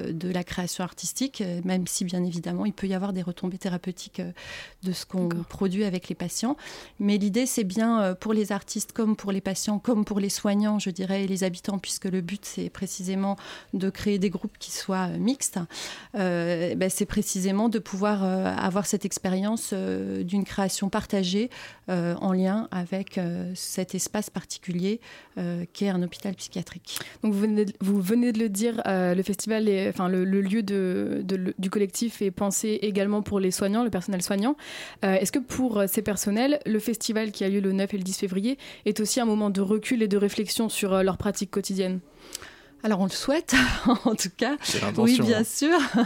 de la création artistique, même si, bien évidemment, il peut y avoir des retombées thérapeutiques de ce qu'on produit avec les patients. Mais l'idée, c'est bien pour les artistes comme pour les patients, comme pour les soignants, je dirais, et les habitants, puisque le but, c'est précisément de créer des groupes qui soient mixtes. Ben, c'est précisément de pouvoir avoir cette expérience euh, d'une création partagée euh, en lien avec euh, cet espace particulier qu'est un hôpital psychiatrique. Donc vous venez de, vous venez de le dire, le festival, est, enfin le, lieu de, du collectif est pensé également pour les soignants, le personnel soignant. Est-ce que pour ces personnels, le festival qui a lieu le 9 et le 10 février est aussi un moment de recul et de réflexion sur leur pratique quotidienne? Alors on le souhaite, en tout cas. Oui, bien hein. sûr.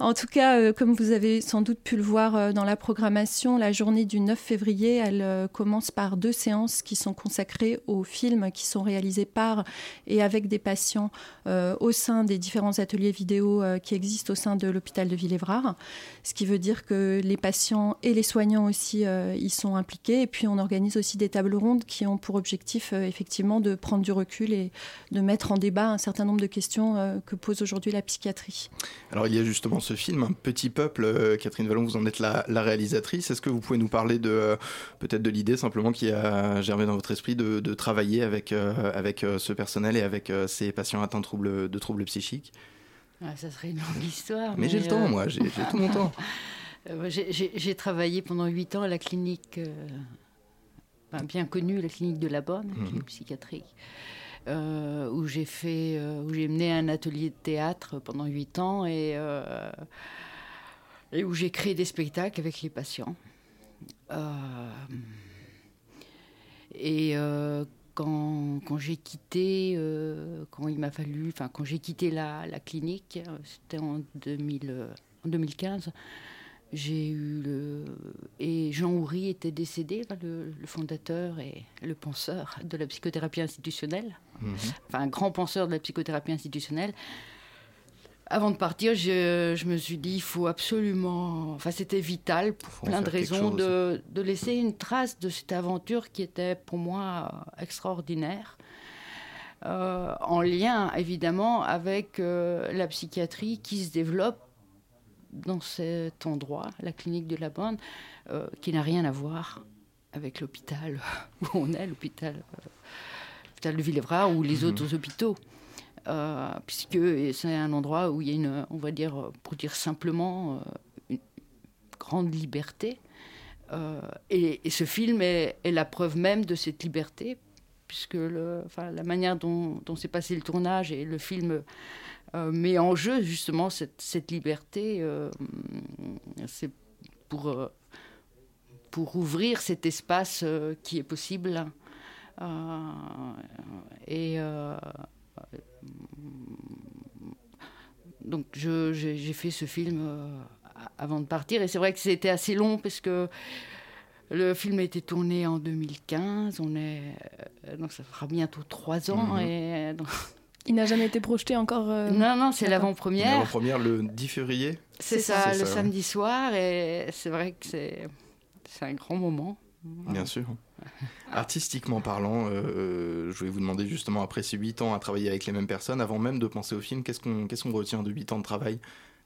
En tout cas, euh, comme vous avez sans doute pu le voir euh, dans la programmation, la journée du 9 février, elle euh, commence par deux séances qui sont consacrées aux films qui sont réalisés par et avec des patients au sein des différents ateliers vidéo qui existent au sein de l'hôpital de Villévrard. Ce qui veut dire que les patients et les soignants aussi y sont impliqués. Et puis on organise aussi des tables rondes qui ont pour objectif effectivement de prendre du recul et de mettre en débat un certain nombre de questions euh, que pose aujourd'hui la psychiatrie. Alors il y a justement ce film, Un petit peuple. Euh, Catherine Vallon, vous en êtes la, réalisatrice. Est-ce que vous pouvez nous parler de euh, peut-être de l'idée simplement qui a germé dans votre esprit de, travailler avec, avec ce personnel et avec ces patients atteints de troubles, de troubles psychiques? Ah, Ça serait une longue histoire. Mais, j'ai le temps, moi, j'ai tout mon temps. J'ai travaillé pendant huit ans à la clinique, bien connue, la clinique de la Bonne, la clinique mhm. psychiatrique. Euh, où j'ai fait, euh, où j'ai mené un atelier de théâtre pendant huit ans et, euh, où j'ai créé des spectacles avec les patients. et quand, j'ai quitté, quand il m'a fallu, enfin quand j'ai quitté la, clinique, c'était en, 2000, en 2015 j'ai eu le et Jean Houry était décédé, le, fondateur et le penseur de la psychothérapie institutionnelle, mhm. enfin un grand penseur de la psychothérapie institutionnelle. Avant de partir, je, je me suis dit il faut absolument, enfin c'était vital pour plein de raisons de, de, laisser une trace de cette aventure qui était pour moi extraordinaire. Euh, en lien évidemment avec euh, la psychiatrie qui se développe dans cet endroit, la clinique de la Bande, euh, qui n'a rien à voir avec l'hôpital où on est, l'hôpital euh, de Villévrard ou les mhm. autres hôpitaux. Euh, puisque c'est un endroit où il y a une, on va dire, pour dire simplement, une grande liberté. et, ce film est, la preuve même de cette liberté, puisque le, enfin, la manière dont, s'est passé le tournage et le film met en jeu justement cette, cette liberté. c'est pour, pour ouvrir cet espace qui est possible. et donc j'ai fait ce film euh, avant de partir et c'est vrai que c'était assez long parce que le film a été tourné en 2015, on est euh, donc ça fera bientôt trois ans mhm. et il n'a jamais été projeté encore. Euh, non non c'est l'avant-première. L'avant-première le 10 février. C'est ça, le samedi soir et c'est vrai que c'est c'est un grand moment. Bien sûr. Artistiquement parlant, euh, je vais vous demander justement, après ces 8 ans à travailler avec les mêmes personnes, avant même de penser au film, qu'est-ce qu'on qu'est-ce qu'on retient de 8 ans de travail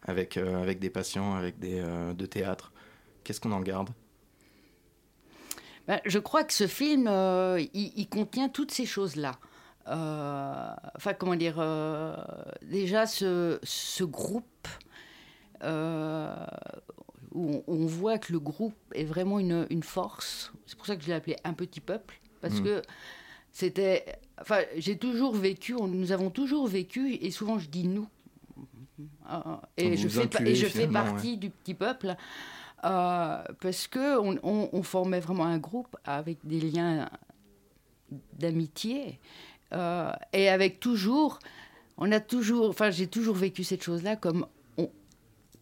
avec, euh, avec des patients, avec des euh, de théâtre? Qu'est-ce qu'on en garde? Ben, Je crois que ce film, il, contient toutes ces choses-là. Enfin, comment dire Déjà, ce, ce groupe où on, voit que le groupe est vraiment une, une force. C'est pour ça que je l'ai appelé un petit peuple, parce mm. que c'était. Enfin, j'ai toujours vécu, nous avons toujours vécu, et souvent je dis nous. Et, je fais, et je fais partie du petit peuple. Euh, parce que on, on, formait vraiment un groupe avec des liens d'amitié euh, et avec toujours, on a toujours, enfin j'ai toujours vécu cette chose-là comme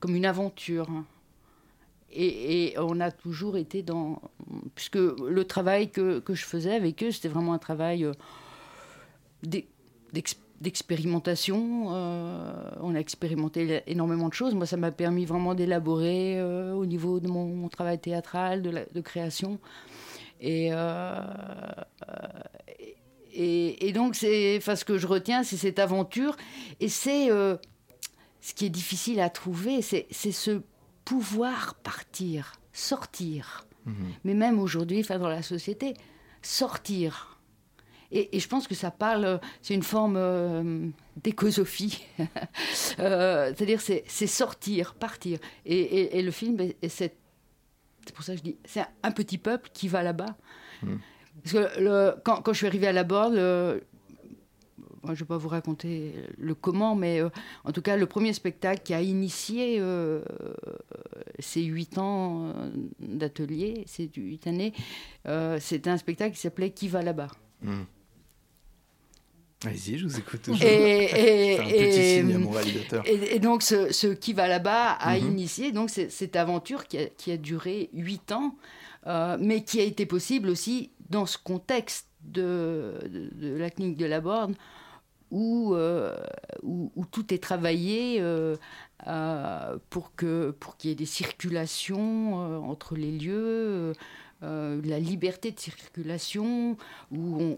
comme une aventure. Et, on a toujours été dans. Puisque le travail que, que je faisais avec eux, c'était vraiment un travail euh, d'expérimentation. Euh, on a expérimenté énormément de choses. Moi, ça m'a permis vraiment d'élaborer au niveau de mon, travail théâtral, de, de création. Et, et, et, donc, ce que je retiens, c'est cette aventure. Et c'est ce qui est difficile à trouver, c'est ce pouvoir partir, sortir. Mhm. Mais même aujourd'hui, enfin dans la société, sortir. Et, je pense que ça parle, c'est une forme euh, d'écosophie. Euh, c'est-à-dire, c'est sortir, partir. Et, le film, c'est pour ça que je dis, c'est un petit peuple qui va là-bas. Mhm. Parce que le, quand, quand, je suis arrivée à la borde, je ne vais pas vous raconter le comment, mais euh, en tout cas, le premier spectacle qui a initié euh, ces huit ans euh, d'atelier, ces huit années, c'était un spectacle qui s'appelait Qui va là-bas hmm. Allez-y, je vous écoute toujours. Et, un petit signe à mon réalisateur. Et, donc, ce, Qui va là-bas a mhm. initié donc, cette aventure qui a, qui a duré huit ans, mais qui a été possible aussi dans ce contexte de, la clinique de la Borne, euh, où, où, tout est travaillé euh, euh, pour qu'il y ait des circulations entre les lieux, la liberté de circulation, où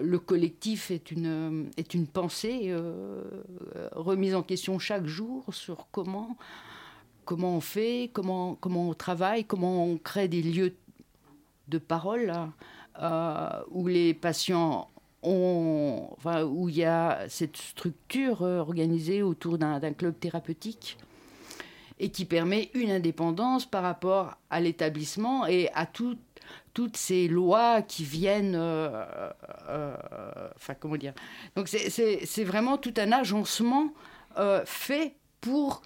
le collectif est une, pensée remise en question chaque jour sur comment, on fait, comment, on travaille, comment on crée des lieux parole. où les patients enfin, où il y a cette structure euh, organisée autour d'un club thérapeutique et qui permet une indépendance par rapport à l'établissement et à toutes ces lois qui viennent. Euh, euh, enfin, comment dire Donc, c'est vraiment tout un agencement fait pour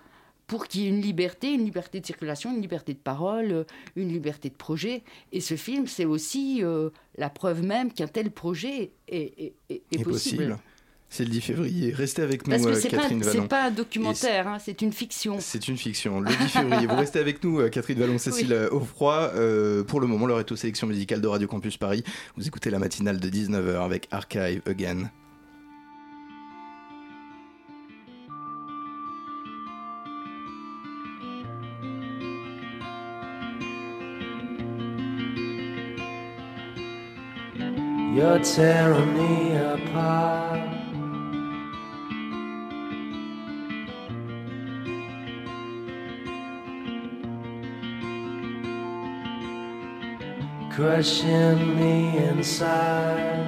pour qu'il y ait une liberté, une liberté de circulation, une liberté de parole, une liberté de projet. Et ce film, c'est aussi euh, la preuve même qu'un tel projet est, possible. C'est le 10 février. Restez avec nous, Parce que euh, Catherine Vallon. C'est pas un documentaire, hein, c'est une fiction. C'est une fiction. Le 10 février, vous restez avec nous, euh, Catherine Vallon, Cécile oui. Offroy. pour le moment, l'heure est aux sélections musicales de Radio Campus Paris. Vous écoutez la matinale de 19h avec Archive Again. You're tearing me apart. Crushing me inside.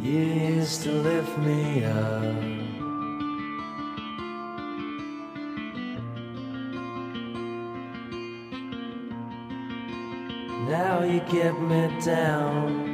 You used to lift me up. Get me down.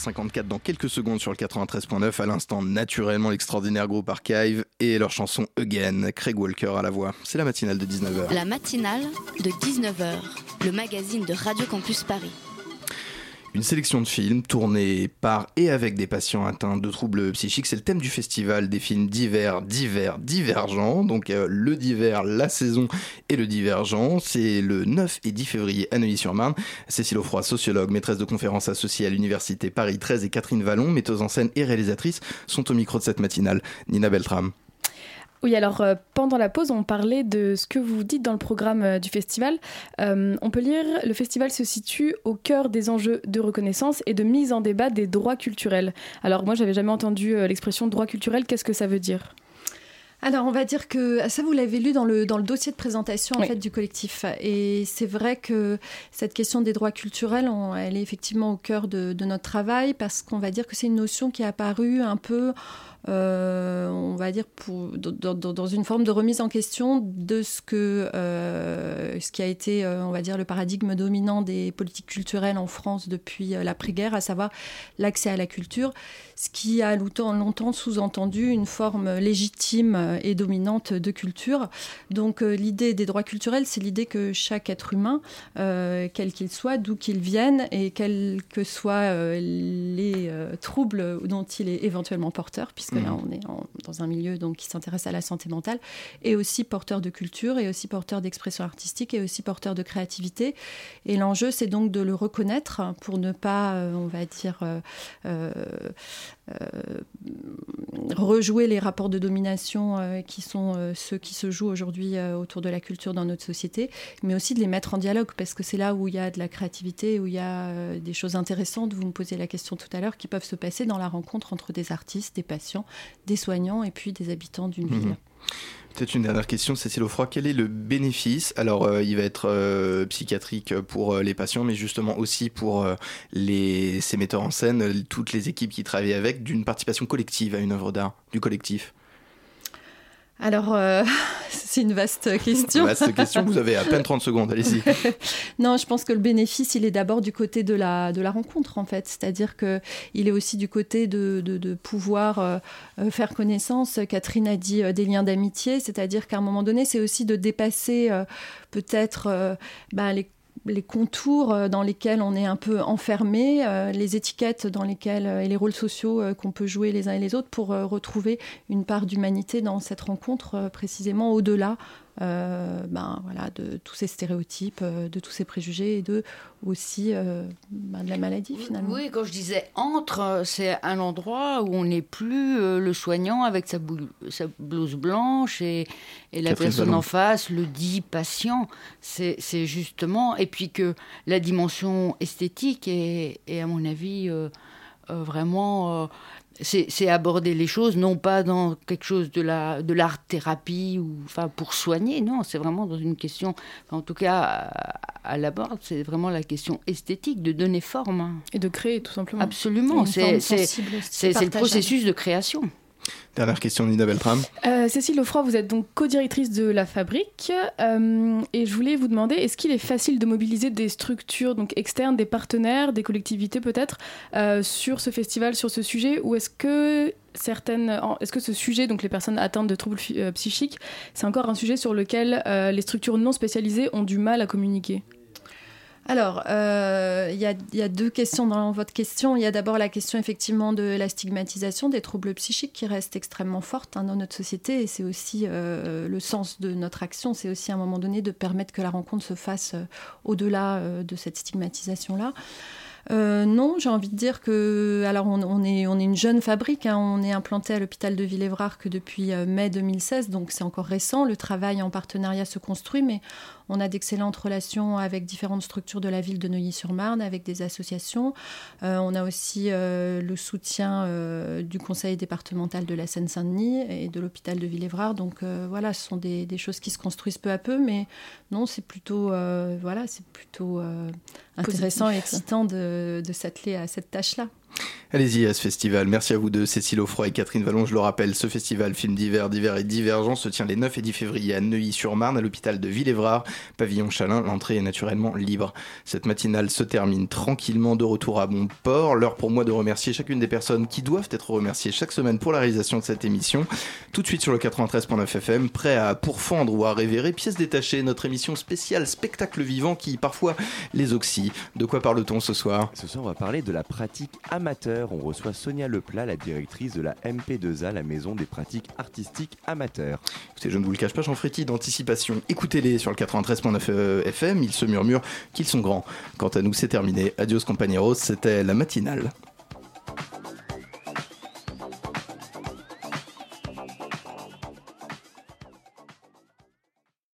19h54 dans quelques secondes sur le 93.9. À l'instant, naturellement, l'extraordinaire groupe Archive et leur chanson Again. Craig Walker à la voix. C'est la matinale de 19h. La matinale de 19h. Le magazine de Radio Campus Paris. Une sélection de films tournés par et avec des patients atteints de troubles psychiques. C'est le thème du festival des films divers, divers, divergents. Donc euh, le divers, la saison et le divergent. C'est le 9 et 10 février à Neuilly-sur-Marne. Cécile Offroy, sociologue, maîtresse de conférences associée à l'Université Paris 13 et Catherine Vallon, metteuse en scène et réalisatrice, sont au micro de cette matinale. Nina Beltram. Oui, alors euh, pendant la pause, on parlait de ce que vous dites dans le programme euh, du festival. Euh, on peut lire le festival se situe au cœur des enjeux de reconnaissance et de mise en débat des droits culturels. Alors moi, j'avais jamais entendu l'expression droit culturel. Qu'est-ce que ça veut dire? Alors, on va dire que ça, vous l'avez lu dans le, dans le dossier de présentation en fait, du collectif. Et c'est vrai que cette question des droits culturels, elle est effectivement au cœur de, de notre travail parce qu'on va dire que c'est une notion qui est apparue un peu euh, on va dire, dans, une forme de remise en question de ce, que, euh, ce qui a été, euh, on va dire, le paradigme dominant des politiques culturelles en France depuis l'après-guerre, à savoir l'accès à la culture, ce qui a longtemps, longtemps sous-entendu une forme légitime et dominante de culture. Donc l'idée des droits culturels, c'est l'idée que chaque être humain, quel qu'il soit, d'où qu'il vienne, et quels que soient les troubles dont il est éventuellement porteur, puisque là mhm. on est dans un milieu donc, qui s'intéresse à la santé mentale, et aussi porteur de culture, et aussi porteur d'expression artistique, et aussi porteur de créativité. Et l'enjeu, c'est donc de le reconnaître pour ne pas, euh, on va dire, euh, euh, rejouer les rapports de domination qui sont ceux qui se jouent aujourd'hui autour de la culture dans notre société, mais aussi de les mettre en dialogue, parce que c'est là où il y a de la créativité, où il y a des choses intéressantes, vous me posiez la question tout à l'heure, qui peuvent se passer dans la rencontre entre des artistes, des patients, des soignants et puis des habitants d'une mhm. ville. Peut-être une dernière question, Cécile Offroy. Quel est le bénéfice? Alors, euh, il va être euh, psychiatrique pour euh, les patients, mais justement aussi pour les, ces metteurs en scène, toutes les équipes qui travaillent avec, d'une participation collective à une œuvre d'art, du collectif? Alors, euh, c'est une vaste question. vaste question, vous avez à peine 30 secondes, allez-y. non, je pense que le bénéfice, il est d'abord du côté de la, de la rencontre, en fait. C'est-à-dire qu'il est aussi du côté de, de, pouvoir euh, euh, faire connaissance. Catherine a dit des liens d'amitié, c'est-à-dire qu'à un moment donné, c'est aussi de dépasser peut-être ben, les les contours euh, dans lesquels on est un peu enfermé, euh, les étiquettes dans lesquelles euh, et les rôles sociaux qu'on peut jouer les uns et les autres pour retrouver une part d'humanité dans cette rencontre précisément au-delà euh, ben, voilà, de tous ces stéréotypes, euh, de tous ces préjugés et de aussi euh, ben, de la maladie finalement. Oui, quand je disais entre, c'est un endroit où on n'est plus le soignant avec sa, sa blouse blanche et, et la personne en face le dit patient. C'est justement, et puis que la dimension esthétique est, est à mon avis vraiment c'est aborder les choses non pas dans quelque chose de la de l'art thérapie ou enfin pour soigner non c'est vraiment dans une question en tout cas à, la base c'est vraiment la question esthétique de donner forme et de créer tout simplement. Absolument c'est le processus de création Dernière question, Nina Beltram. Euh, Cécile Offroy, vous êtes donc co-directrice de la fabrique. Euh, et je voulais vous demander, est-ce qu'il est facile de mobiliser des structures donc externes, des partenaires, des collectivités peut-être, euh, sur ce festival, sur ce sujet Ou est-ce que certaines, est-ce que ce sujet, donc les personnes atteintes de troubles psychiques, c'est encore un sujet sur lequel les structures non spécialisées ont du mal à communiquer? Alors, euh, il y, a deux questions dans votre question. Il y a d'abord la question effectivement de la stigmatisation des troubles psychiques qui reste extrêmement forte hein, dans notre société et c'est aussi euh, le sens de notre action. C'est aussi à un moment donné de permettre que la rencontre se fasse euh, au-delà de cette stigmatisation-là. Non, j'ai envie de dire que, alors on, est, une jeune fabrique, hein. on est implanté à l'hôpital de Villévrard que depuis mai 2016, donc c'est encore récent. Le travail en partenariat se construit, mais on a d'excellentes relations avec différentes structures de la ville de Neuilly-sur-Marne, avec des associations. Euh, on a aussi le soutien du conseil départemental de la Seine-Saint-Denis et de l'hôpital de Villévrard. Donc voilà, ce sont des, des, choses qui se construisent peu à peu, mais non, c'est plutôt, voilà, c'est plutôt intéressant et excitant de, de s'atteler à cette tâche-là. Allez-y à ce festival. Merci à vous deux, Cécile Offroy et Catherine Vallon. Je le rappelle, ce festival film d'hiver, d'hiver et divergent se tient les 9 et 10 février à Neuilly-sur-Marne, à l'hôpital de Villévrard, pavillon Chalin. L'entrée est naturellement libre. Cette matinale se termine tranquillement de retour à bon port. L'heure pour moi de remercier chacune des personnes qui doivent être remerciées chaque semaine pour la réalisation de cette émission. Tout de suite sur le 93.9 FM, prêt à pourfendre ou à révérer pièces détachées, notre émission spéciale spectacle vivant qui parfois les oxy. De quoi parle-t-on ce soir? Ce soir, on va parler de la pratique amateur on reçoit Sonia Leplat, la directrice de la MP2A, la maison des pratiques artistiques amateurs. Je ne vous le cache pas, j'en ferai d'anticipation. Écoutez-les sur le 93.9 FM, ils se murmurent qu'ils sont grands. Quant à nous, c'est terminé. Adios compañeros, c'était la matinale.